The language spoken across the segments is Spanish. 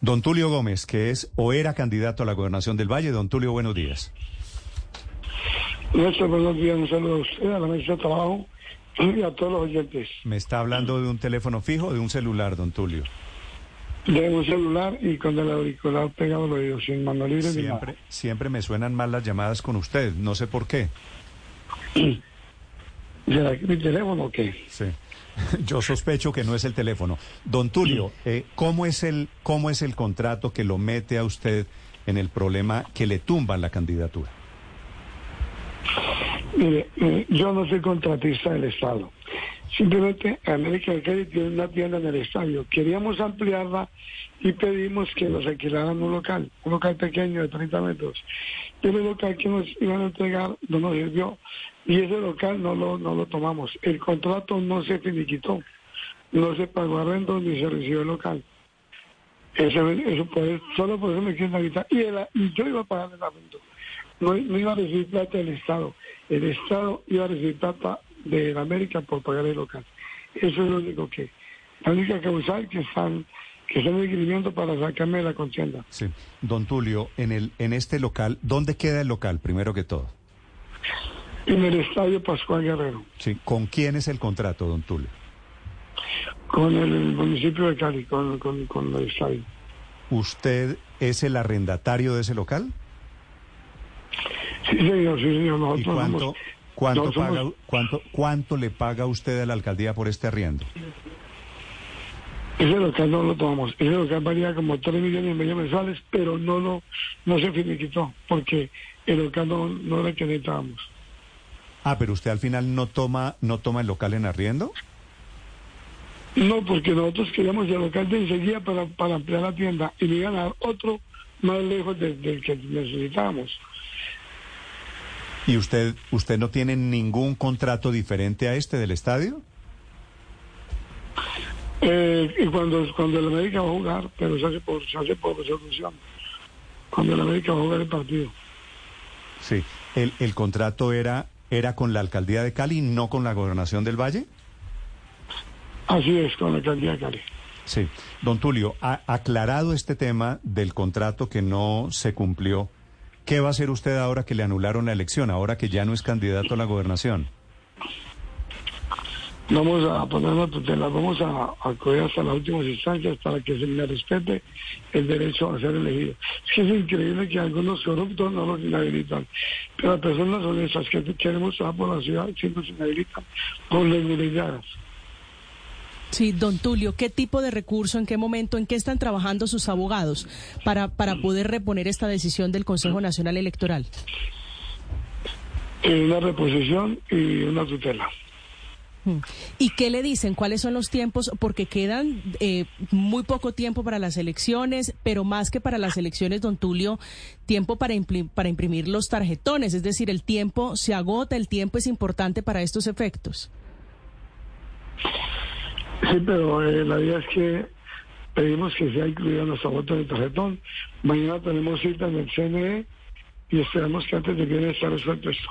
Don Tulio Gómez, que es o era candidato a la gobernación del Valle. Don Tulio, buenos días. Nuestro buenos días, un saludo a usted, a la mesa de trabajo y a todos los oyentes. ¿Me está hablando de un teléfono fijo o de un celular, don Tulio? De un celular y con el auricular pegado al oído, sin mano libre ni nada. Siempre, siempre me suenan mal las llamadas con usted, no sé por qué. ¿Será que mi teléfono o qué? Sí. Yo sospecho que no es el teléfono. Don Tulio, eh, ¿cómo, es el, ¿cómo es el contrato que lo mete a usted en el problema que le tumban la candidatura? Mire, eh, yo no soy contratista del Estado. Simplemente América del Cali tiene una tienda en el estadio. Queríamos ampliarla y pedimos que nos alquilaran un local, un local pequeño de 30 metros. Y el local que nos iban a entregar no nos sirvió y ese local no lo, no lo tomamos. El contrato no se finiquitó, no se pagó arrendo ni se recibió el local. Eso, eso por- solo por eso me quieren habitar. Y, el- y yo iba a pagar el arrendo. No, no iba a recibir plata del Estado. El Estado iba a recibir plata de la América por pagar el local. Eso es lo único que, la única causal que están, que están requiriendo para sacarme de la contienda. Sí. Don Tulio, en, el, en este local, ¿dónde queda el local, primero que todo? En el Estadio Pascual Guerrero, Sí. ¿Con quién es el contrato, don Tulio? con el municipio de Cali, con, con, con el estadio. ¿Usted es el arrendatario de ese local? Sí, señor, sí, señor. ¿Y Nosotros cuánto, somos- cuánto, somos- paga, cuánto, cuánto le paga usted a la alcaldía por este arriendo? Ese local no lo tomamos. Ese local valía como 3 millones y medio mensuales, pero no lo, no se finiquitó, porque el local no, no era que necesitábamos. Ah, pero usted al final no toma, no toma el local en arriendo. No, porque nosotros queríamos el local de enseguida para, para ampliar la tienda y le iban a dar otro más lejos de- del que necesitábamos. ¿Y usted, usted no tiene ningún contrato diferente a este del estadio? Eh, y cuando, cuando el América va a jugar, pero se hace por, se hace por resolución. Cuando el América va a jugar el partido. Sí. ¿El, el contrato era, era con la alcaldía de Cali, no con la gobernación del Valle? Así es, con la alcaldía de Cali. Sí. Don Tulio, ha aclarado este tema del contrato que no se cumplió. ¿Qué va a hacer usted ahora que le anularon la elección, ahora que ya no es candidato a la gobernación? Vamos a poner una tutela, vamos a acudir hasta las últimas instancias para que se me respete el derecho a ser elegido. Es que es increíble que algunos corruptos no los inhabilitan, pero las personas honestas que queremos trabajar por la ciudad sí nos inhabilitan por legalidades. Sí, don Tulio, ¿qué tipo de recurso, en qué momento, en qué están trabajando sus abogados para, para poder reponer esta decisión del Consejo Nacional Electoral? Una reposición y una tutela. Mm. ¿Y qué le dicen? ¿Cuáles son los tiempos? Porque quedan eh, muy poco tiempo para las elecciones, pero más que para las elecciones, don Tulio, tiempo para, impli- para imprimir los tarjetones. Es decir, el tiempo se agota, el tiempo es importante para estos efectos. Sí, pero eh, la idea es que pedimos que sea incluida nuestra voto en el tarjetón. Mañana tenemos cita en el CNE y esperamos que antes de viernes esté resuelto esto.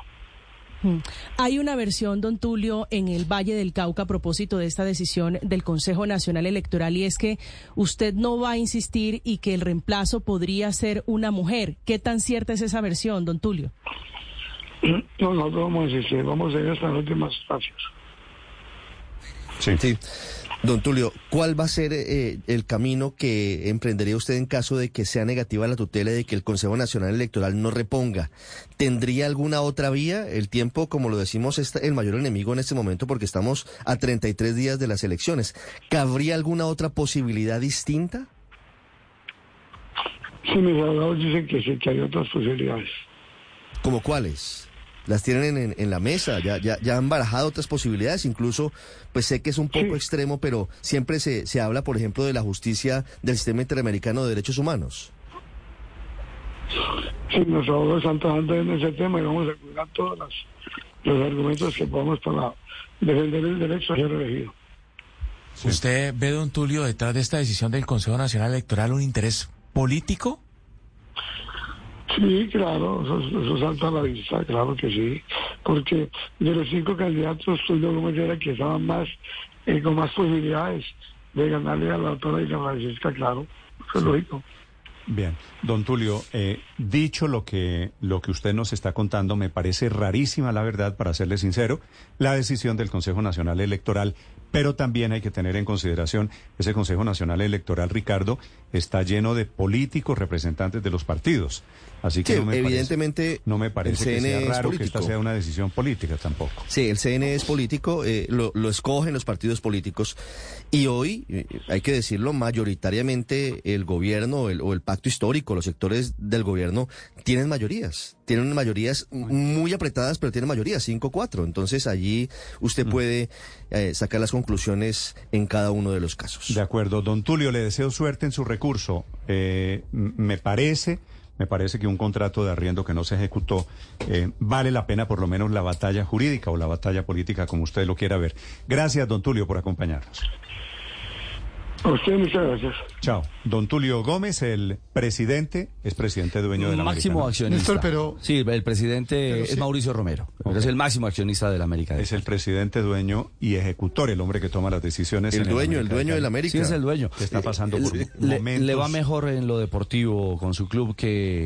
Mm. Hay una versión, don Tulio, en el Valle del Cauca a propósito de esta decisión del Consejo Nacional Electoral y es que usted no va a insistir y que el reemplazo podría ser una mujer. ¿Qué tan cierta es esa versión, don Tulio? No, nosotros vamos a insistir, vamos a ir hasta las últimas instancias. Sí. Don Tulio, ¿cuál va a ser eh, el camino que emprendería usted en caso de que sea negativa la tutela y de que el Consejo Nacional Electoral no reponga? ¿Tendría alguna otra vía? El tiempo, como lo decimos, es el mayor enemigo en este momento porque estamos a 33 días de las elecciones. ¿Cabría alguna otra posibilidad distinta? Sí, mis abogados dicen que sí, que hay otras posibilidades. ¿Como cuáles? ¿Las tienen en, en la mesa? ¿Ya, ya, ya han barajado otras posibilidades? Incluso, pues sé que es un poco Sí. extremo, pero siempre se, se habla, por ejemplo, de la justicia del sistema interamericano de derechos humanos. Sí, abogados están trabajando en ese tema y vamos a cuidar todos las- los argumentos que podamos para defender el derecho a ser elegido. ¿Usted ve, don Tulio, detrás de esta decisión del Consejo Nacional Electoral un interés político? Sí, claro, eso, eso salta a la vista, claro que sí, porque de los cinco candidatos, Tulio Gómez era el que estaba más, eh, con más posibilidades de ganarle a la doctora Isla Francisca, claro. eso es lógico. Bien, don Tulio, eh, dicho lo que, lo que usted nos está contando, me parece rarísima, la verdad, para serle sincero, la decisión del Consejo Nacional Electoral, pero también hay que tener en consideración, ese Consejo Nacional Electoral, Ricardo, está lleno de políticos representantes de los partidos. Así que Sí, no me evidentemente, parece, no me parece que sea raro que esta sea una decisión política tampoco. Sí, el CNE es político, eh, lo, lo escogen los partidos políticos y hoy, eh, hay que decirlo, mayoritariamente el gobierno o el, o el pacto histórico, los sectores del gobierno tienen mayorías, tienen mayorías muy apretadas, pero tienen mayorías, 5-4. Entonces allí usted puede eh, sacar las conclusiones en cada uno de los casos. De acuerdo, don Tulio, le deseo suerte en su recurso. Eh, me parece, me parece que un contrato de arriendo que no se ejecutó eh, vale la pena por lo menos la batalla jurídica o la batalla política, como usted lo quiera ver. Gracias, don Tulio, por acompañarnos. A usted muchas gracias. Chao. Don Tulio Gómez, el presidente, es presidente dueño de la máximo América, accionista. Néstor, pero- Sí, el presidente Pero es sí. Mauricio Romero. pero Ok. Es el máximo accionista de la América. Es el presidente dueño y ejecutor, el hombre que toma las decisiones. El en dueño, el dueño de la. América. Sí, es el dueño. Que está pasando por le, le- momentos- le va mejor en lo deportivo con su club que